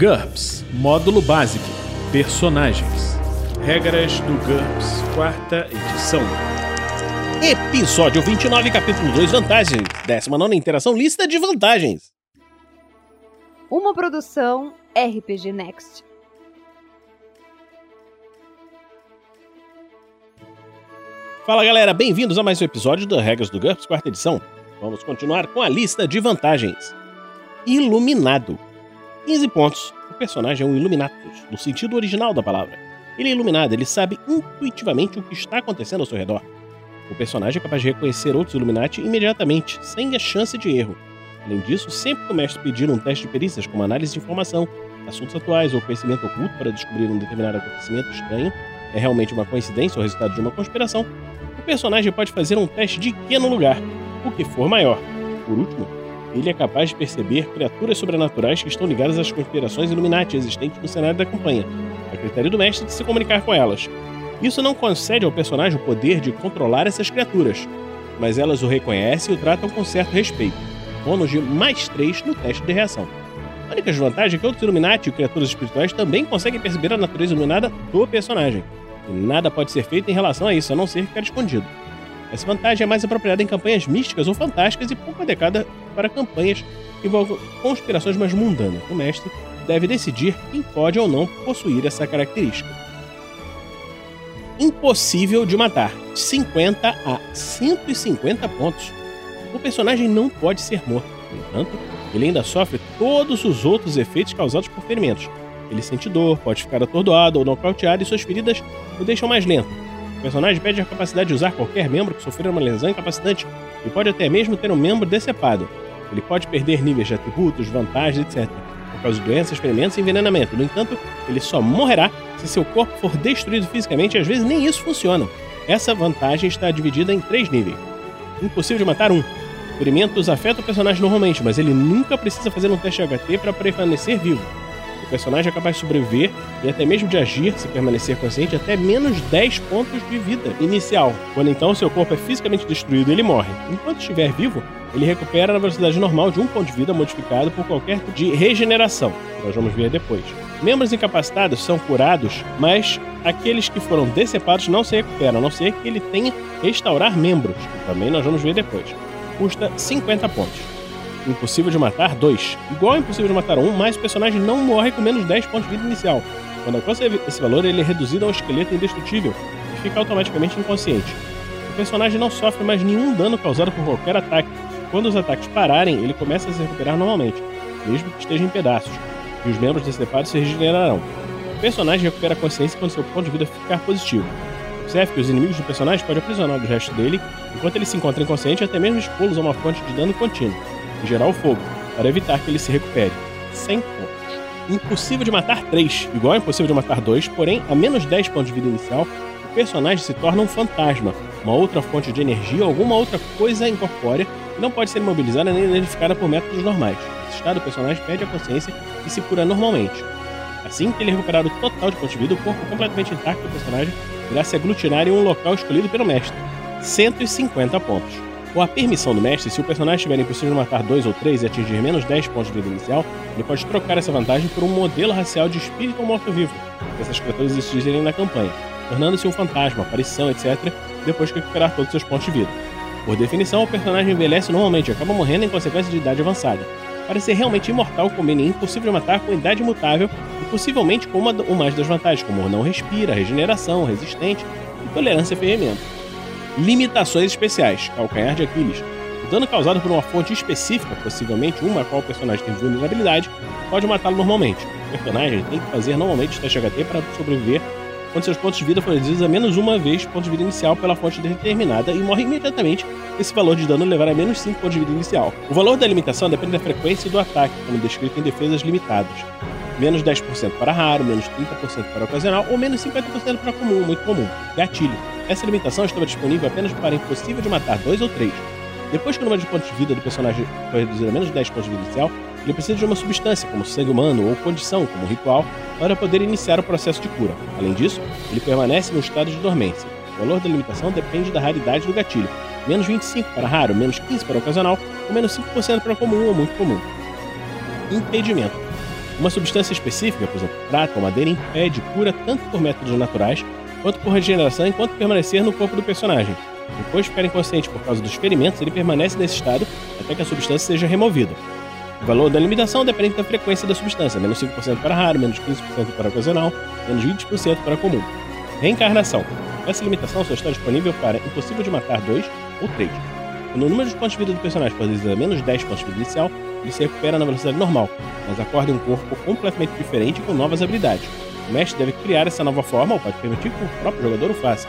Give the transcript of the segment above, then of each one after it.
GURPS Módulo Básico Personagens Regras do GURPS Quarta edição Episódio 29, capítulo 2 Vantagens 19 Interação Lista de Vantagens Uma produção RPG Next. Fala galera, bem-vindos a mais um episódio da Regras do GURPS Quarta edição. Vamos continuar com a lista de vantagens. Iluminado. 15 pontos. O personagem é um Illuminatus, no sentido original da palavra. Ele é iluminado, ele sabe intuitivamente o que está acontecendo ao seu redor. O personagem é capaz de reconhecer outros Illuminati imediatamente, sem a chance de erro. Além disso, sempre que o mestre pedir um teste de perícias, como análise de informação, assuntos atuais ou conhecimento oculto para descobrir um determinado acontecimento estranho, é realmente uma coincidência ou resultado de uma conspiração, o personagem pode fazer um teste de que no lugar, o que for maior. Por último, ele é capaz de perceber criaturas sobrenaturais que estão ligadas às conspirações Illuminati existentes no cenário da campanha, a critério do mestre de se comunicar com elas. Isso não concede ao personagem o poder de controlar essas criaturas, mas elas o reconhecem e o tratam com certo respeito. Bônus de mais 3 no teste de reação. A única desvantagem é que outros Illuminati e criaturas espirituais também conseguem perceber a natureza iluminada do personagem. E nada pode ser feito em relação a isso, a não ser ficar escondido. Essa vantagem é mais apropriada em campanhas místicas ou fantásticas e pouco adequada para campanhas que envolvam conspirações mais mundanas. O mestre deve decidir quem pode ou não possuir essa característica. Impossível de matar. 50 a 150 pontos. O personagem não pode ser morto. No entanto, ele ainda sofre todos os outros efeitos causados por ferimentos. Ele sente dor, pode ficar atordoado ou nocauteado e suas feridas o deixam mais lento. O personagem perde a capacidade de usar qualquer membro que sofrer uma lesão incapacitante e pode até mesmo ter um membro decepado. Ele pode perder níveis de atributos, vantagens, etc. Por causa de doenças, ferimentos e envenenamento. No entanto, ele só morrerá se seu corpo for destruído fisicamente e às vezes nem isso funciona. Essa vantagem está dividida em três níveis. Impossível de matar um. Ferimentos afetam o personagem normalmente, mas ele nunca precisa fazer um teste HT para permanecer vivo. Personagem é capaz de sobreviver e até mesmo de agir, se permanecer consciente, até menos 10 pontos de vida inicial. Quando então seu corpo é fisicamente destruído, ele morre. Enquanto estiver vivo, ele recupera na velocidade normal de um ponto de vida modificado por qualquer tipo de regeneração. Nós vamos ver depois. Membros incapacitados são curados, mas aqueles que foram decepados não se recuperam, a não ser que ele tenha restaurar membros, que também nós vamos ver depois. Custa 50 pontos. Impossível de matar 2. Igual Impossível de matar 1, um, mas o personagem não morre com menos 10 pontos de vida inicial. Quando alcança esse valor, ele é reduzido a um esqueleto indestrutível e fica automaticamente inconsciente. O personagem não sofre mais nenhum dano causado por qualquer ataque. Quando os ataques pararem, ele começa a se recuperar normalmente, mesmo que esteja em pedaços, e os membros decepados se regenerarão. O personagem recupera a consciência quando seu ponto de vida ficar positivo. Observe que os inimigos do personagem podem aprisionar o resto dele enquanto ele se encontra inconsciente até mesmo expô-los a uma fonte de dano contínuo e gerar o fogo, para evitar que ele se recupere. 100 pontos. Impossível de matar 3, igual a impossível de matar 2, porém, a menos 10 pontos de vida inicial, o personagem se torna um fantasma, uma outra fonte de energia ou alguma outra coisa incorpórea que não pode ser imobilizada nem identificada por métodos normais. Nesse estado, o personagem perde a consciência e se cura normalmente. Assim que ele recuperar o total de pontos de vida, o corpo completamente intacto do personagem irá se aglutinar em um local escolhido pelo mestre. 150 pontos. Com a permissão do mestre, se o personagem estiver impossível matar dois ou três e atingir menos 10 pontos de vida inicial, ele pode trocar essa vantagem por um modelo racial de espírito ou morto-vivo, que essas criaturas existirem na campanha, tornando-se um fantasma, aparição, etc., depois que recuperar todos os seus pontos de vida. Por definição, o personagem envelhece normalmente e acaba morrendo em consequência de idade avançada. Para ser realmente imortal, combine impossível de matar com idade mutável e possivelmente com uma ou mais das vantagens, como não respira, regeneração, resistente e tolerância a ferramenta. Limitações especiais, calcanhar de Aquiles. O dano causado por uma fonte específica, possivelmente uma a qual o personagem tem vulnerabilidade, pode matá-lo normalmente. O personagem tem que fazer normalmente o teste HT para sobreviver quando seus pontos de vida forem reduzidos a menos uma vez ponto de vida inicial pela fonte determinada e morre imediatamente se esse valor de dano levar a menos 5 pontos de vida inicial. O valor da limitação depende da frequência do ataque, como descrito em defesas limitadas. Menos 10% para raro, menos 30% para ocasional ou menos 50% para comum, muito comum. Gatilho. Essa limitação estava disponível apenas para impossível de matar 2 ou 3. Depois que o número de pontos de vida do personagem foi reduzido a menos de 10 pontos de vida inicial, ele precisa de uma substância, como sangue humano ou condição, como ritual, para poder iniciar o processo de cura. Além disso, ele permanece no estado de dormência. O valor da limitação depende da raridade do gatilho. Menos 25 para raro, menos 15 para ocasional, ou menos 5% para comum ou muito comum. Impedimento. Uma substância específica, por exemplo, prata ou madeira, impede cura tanto por métodos naturais quanto por regeneração enquanto permanecer no corpo do personagem. Depois de ficar inconsciente por causa dos ferimentos, ele permanece nesse estado até que a substância seja removida. O valor da limitação depende da frequência da substância, menos 5% para raro, menos 15% para ocasional, menos 20% para comum. Reencarnação. Essa limitação só está disponível para Impossível de Matar 2 ou 3. Quando o número de pontos de vida do personagem for a menos 10 pontos de vida inicial, ele se recupera na velocidade normal, mas acorda em um corpo completamente diferente com novas habilidades. O mestre deve criar essa nova forma ou pode permitir que o próprio jogador o faça,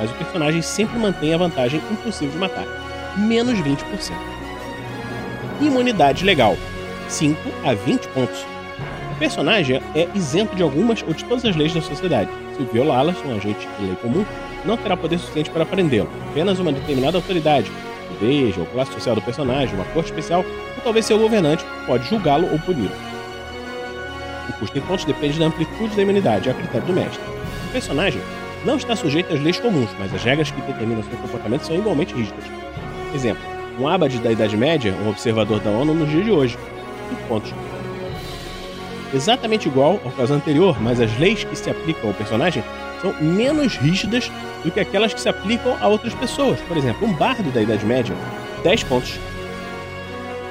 mas o personagem sempre mantém a vantagem impossível de matar, menos 20%. Imunidade legal, 5 a 20 pontos. O personagem é isento de algumas ou de todas as leis da sociedade. Se violá-las, um agente de lei comum não terá poder suficiente para prendê-lo. Apenas uma determinada autoridade, igreja ou classe social do personagem, uma corte especial ou talvez seu governante pode julgá-lo ou puni-lo. O custo em pontos depende da amplitude da imunidade, a critério do mestre. O personagem não está sujeito às leis comuns, mas as regras que determinam seu comportamento são igualmente rígidas. Exemplo: um abade da Idade Média, um observador da ONU nos dias de hoje. 5 pontos. Exatamente igual ao caso anterior, mas as leis que se aplicam ao personagem são menos rígidas do que aquelas que se aplicam a outras pessoas. Por exemplo, um bardo da Idade Média, 10 pontos.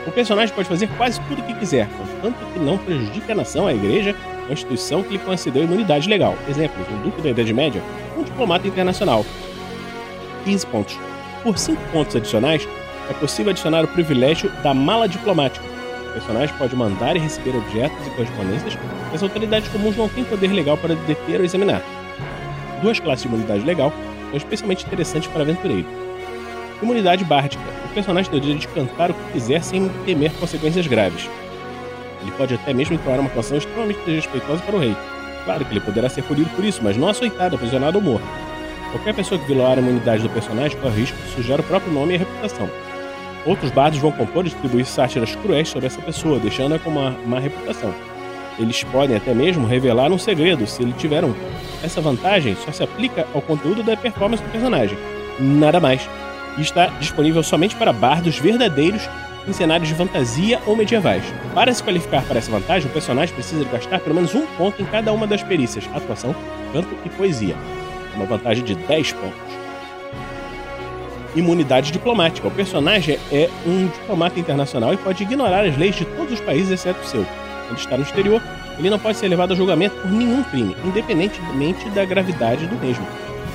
O personagem pode fazer quase tudo o que quiser, contanto que não prejudique a nação, a igreja, a instituição que lhe concedeu imunidade legal. Exemplos: um duque da Idade Média, um diplomata internacional. 15 pontos. Por 5 pontos adicionais, é possível adicionar o privilégio da mala diplomática. O personagem pode mandar e receber objetos e correspondências que as autoridades comuns não têm poder legal para deter ou examinar. Duas classes de imunidade legal são especialmente interessantes para aventureiros. Imunidade bárdica. O personagem tem o direito de cantar o que quiser sem temer consequências graves. Ele pode até mesmo entoar uma canção extremamente desrespeitosa para o rei. Claro que ele poderá ser punido por isso, mas não açoitado, aprisionado ou morto. Qualquer pessoa que violar a imunidade do personagem corre risco de sujar o próprio nome e a reputação. Outros bardos vão compor e distribuir sátiras cruéis sobre essa pessoa, deixando-a com uma má reputação. Eles podem até mesmo revelar um segredo, se ele tiver um. Essa vantagem só se aplica ao conteúdo da performance do personagem, nada mais. E está disponível somente para bardos verdadeiros em cenários de fantasia ou medievais. Para se qualificar para essa vantagem, o personagem precisa gastar pelo menos um ponto em cada uma das perícias, atuação, canto e poesia. Uma vantagem de 10 pontos. Imunidade diplomática. O personagem é um diplomata internacional e pode ignorar as leis de todos os países exceto o seu. Quando está no exterior, ele não pode ser levado a julgamento por nenhum crime, independentemente da gravidade do mesmo.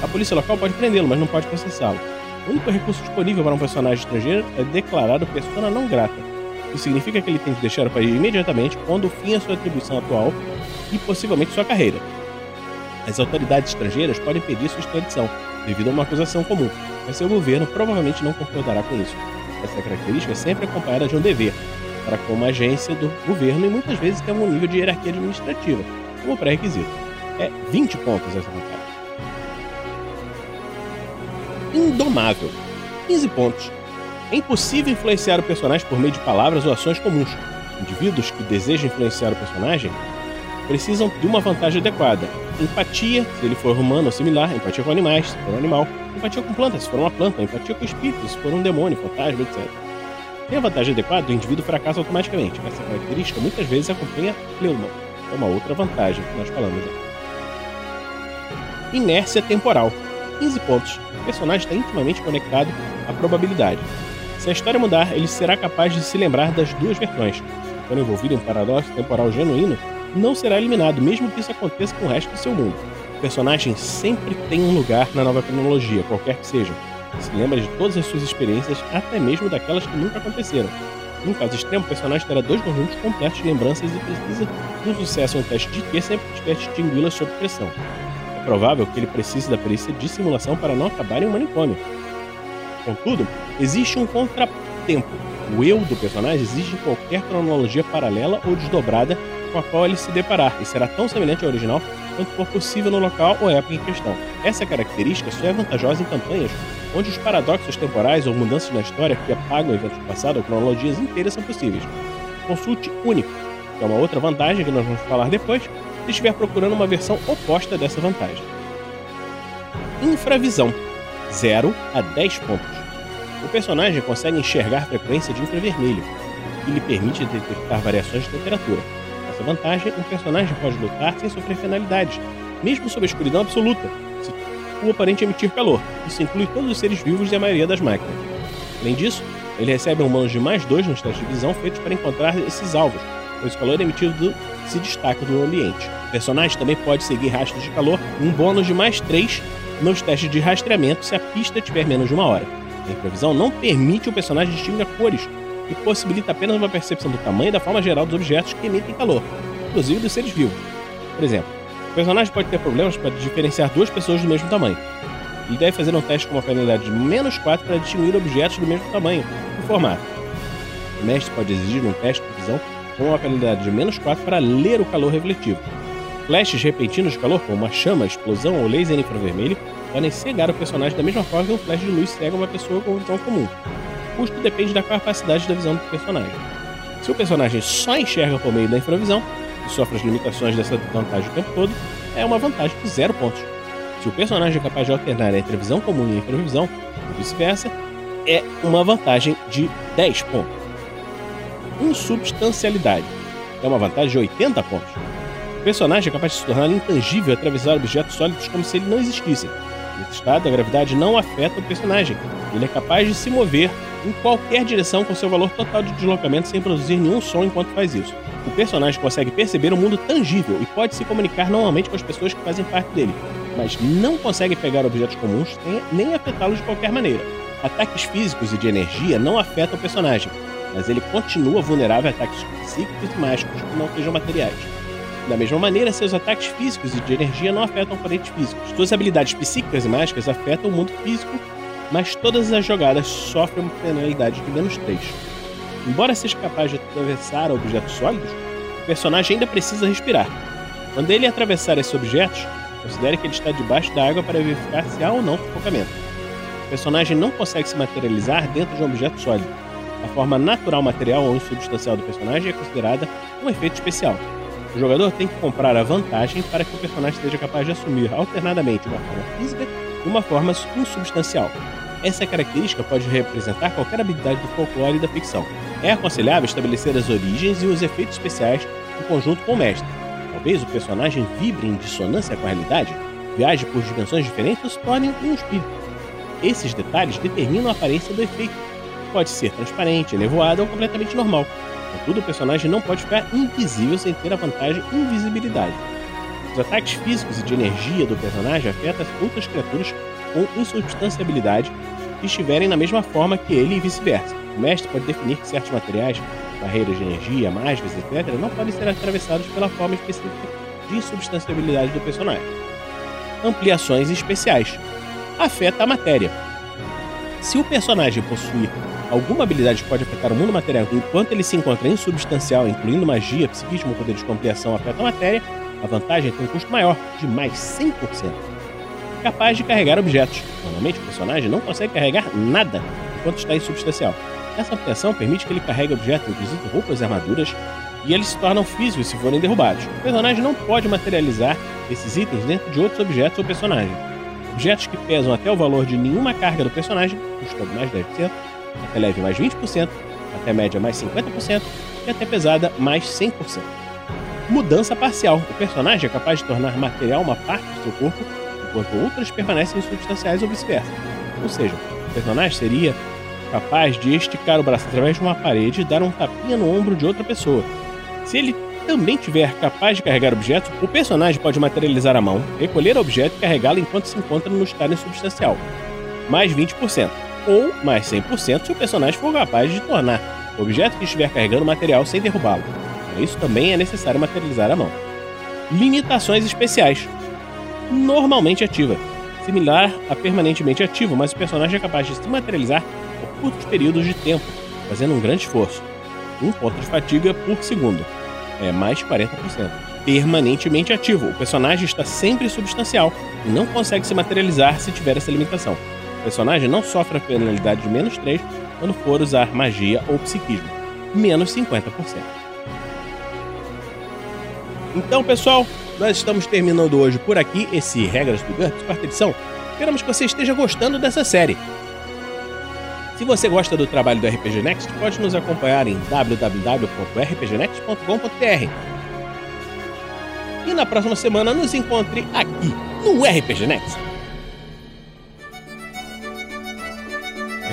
A polícia local pode prendê-lo, mas não pode processá-lo. O único recurso disponível para um personagem estrangeiro é declarado persona não grata. Isso significa que ele tem que deixar o país imediatamente, pondo fim à sua atribuição atual e possivelmente sua carreira. As autoridades estrangeiras podem pedir sua extradição, devido a uma acusação comum, mas seu governo provavelmente não concordará com isso. Essa característica é sempre acompanhada de um dever, para com uma agência do governo e muitas vezes tem algum nível de hierarquia administrativa, como pré-requisito. É 20 pontos essa vantagem. Indomável. 15 pontos. É impossível influenciar o personagem por meio de palavras ou ações comuns. Indivíduos que desejam influenciar o personagem precisam de uma vantagem adequada. Empatia, se ele for humano ou similar, empatia com animais, se for um animal, empatia com plantas, se for uma planta, empatia com espíritos, se for um demônio, fantasma, etc. Tem a vantagem adequada, o indivíduo fracassa automaticamente. Essa característica muitas vezes acompanha pleuma. É uma outra vantagem que nós falamos. Inércia temporal. 15 pontos. O personagem está intimamente conectado à probabilidade. Se a história mudar, ele será capaz de se lembrar das duas versões. Quando envolvido em um paradoxo temporal genuíno, não será eliminado, mesmo que isso aconteça com o resto do seu mundo. O personagem sempre tem um lugar na nova cronologia, qualquer que seja. Se lembra de todas as suas experiências, até mesmo daquelas que nunca aconteceram. Em um caso extremo, o personagem terá dois conjuntos completos de lembranças e precisa de um sucesso em um teste de que sempre que tiver distingui-las sob pressão provável que ele precise da perícia de simulação para não acabar em um manicômio. Contudo, existe um contratempo. O eu do personagem exige qualquer cronologia paralela ou desdobrada com a qual ele se deparar, e será tão semelhante ao original quanto for possível no local ou época em questão. Essa característica só é vantajosa em campanhas onde os paradoxos temporais ou mudanças na história que apagam eventos do passado ou cronologias inteiras são possíveis. Consulte único, que é uma outra vantagem que nós vamos falar depois, se estiver procurando uma versão oposta dessa vantagem. Infravisão 0 a 10 pontos. O personagem consegue enxergar frequência de infravermelho, o que lhe permite detectar variações de temperatura. essa vantagem, um personagem pode lutar sem sofrer penalidades, mesmo sob a escuridão absoluta, se o oponente emitir calor. Isso inclui todos os seres vivos e a maioria das máquinas. Além disso, ele recebe um bônus de mais dois nos testes de visão feitos para encontrar esses alvos, pois o calor emitido se destaca do ambiente. O personagem também pode seguir rastros de calor, um bônus de mais três nos testes de rastreamento se a pista tiver menos de uma hora. A improvisão não permite o personagem distinguir cores e possibilita apenas uma percepção do tamanho e da forma geral dos objetos que emitem calor, inclusive dos seres vivos. Por exemplo, o personagem pode ter problemas para diferenciar duas pessoas do mesmo tamanho. Ele deve fazer um teste com uma penalidade de menos 4 para distinguir objetos do mesmo tamanho e formato. O mestre pode exigir um teste de visão com uma penalidade de menos 4 para ler o calor refletivo. Flashes repentinos de calor, como uma chama, explosão ou laser infravermelho, podem cegar o personagem da mesma forma que um flash de luz cega uma pessoa com visão comum. O custo depende da capacidade da visão do personagem. Se o personagem só enxerga por meio da infravisão e sofre as limitações dessa vantagem o tempo todo, é uma vantagem de 0 pontos. Se o personagem é capaz de alternar entre visão comum e infravisão, ou vice-versa, é uma vantagem de 10 pontos. Insubstancialidade é uma vantagem de 80 pontos. O personagem é capaz de se tornar intangível e atravessar objetos sólidos como se ele não existissem. Nesse estado, a gravidade não afeta o personagem. Ele é capaz de se mover em qualquer direção com seu valor total de deslocamento sem produzir nenhum som enquanto faz isso. O personagem consegue perceber o mundo tangível e pode se comunicar normalmente com as pessoas que fazem parte dele, mas não consegue pegar objetos comuns nem afetá-los de qualquer maneira. Ataques físicos e de energia não afetam o personagem, mas ele continua vulnerável a ataques psíquicos e mágicos que não sejam materiais. Da mesma maneira, seus ataques físicos e de energia não afetam oponentes físicos. Suas habilidades psíquicas e mágicas afetam o mundo físico, mas todas as jogadas sofrem uma penalidade de menos 3. Embora seja capaz de atravessar objetos sólidos, o personagem ainda precisa respirar. Quando ele atravessar esses objetos, considere que ele está debaixo da água para verificar se há ou não sufocamento. O personagem não consegue se materializar dentro de um objeto sólido. A forma natural material ou insubstancial do personagem é considerada um efeito especial. O jogador tem que comprar a vantagem para que o personagem seja capaz de assumir alternadamente uma forma física e uma forma insubstancial. Essa característica pode representar qualquer habilidade do folclore e da ficção. É aconselhável estabelecer as origens e os efeitos especiais em conjunto com o mestre. Talvez o personagem vibre em dissonância com a realidade, viaje por dimensões diferentes ou se torne um espírito. Esses detalhes determinam a aparência do efeito. Pode ser transparente, nevoado ou completamente normal. Contudo, o personagem não pode ficar invisível sem ter a vantagem invisibilidade. Os ataques físicos e de energia do personagem afetam outras criaturas com insubstanciabilidade que estiverem na mesma forma que ele e vice-versa. O mestre pode definir que certos materiais, barreiras de energia, mágicas, etc., não podem ser atravessados pela forma específica de insubstanciabilidade do personagem. Ampliações especiais. Afeta a matéria. Se o personagem possuir alguma habilidade que pode afetar o mundo material enquanto ele se encontra insubstancial, incluindo magia, psiquismo ou poderes de ampliação afeta a matéria, a vantagem tem um custo maior, de mais 100%. Capaz de carregar objetos. Normalmente o personagem não consegue carregar nada enquanto está insubstancial. Essa ampliação permite que ele carregue objetos, inclusive roupas e armaduras, e eles se tornam físicos se forem derrubados. O personagem não pode materializar esses itens dentro de outros objetos ou personagens. Objetos que pesam até o valor de nenhuma carga do personagem, custando mais 10%, até leve mais 20%, até média mais 50% e até pesada mais 100%. Mudança parcial. O personagem é capaz de tornar material uma parte do seu corpo, enquanto outras permanecem substanciais ou vice-versa. Ou seja, o personagem seria capaz de esticar o braço através de uma parede e dar um tapinha no ombro de outra pessoa. Se ele também tiver capaz de carregar objetos, o personagem pode materializar a mão, recolher o objeto e carregá-lo enquanto se encontra no estado insubstancial. Mais 20% ou mais 100% se o personagem for capaz de tornar o objeto que estiver carregando material sem derrubá-lo. Para isso também é necessário materializar a mão. Limitações especiais. Normalmente ativa. Similar a permanentemente ativo, mas o personagem é capaz de se materializar por curtos períodos de tempo, fazendo um grande esforço. Um ponto de fadiga por segundo. É mais 40%. Permanentemente ativo. O personagem está sempre substancial e não consegue se materializar se tiver essa limitação personagem não sofre a penalidade de menos 3 quando for usar magia ou psiquismo, menos 50%. Então, pessoal, nós estamos terminando hoje por aqui esse Regras do GURPS, quarta edição. Esperamos que você esteja gostando dessa série. Se você gosta do trabalho do RPG Next, pode nos acompanhar em www.rpgnext.com.br. e na próxima semana nos encontre aqui no RPG Next.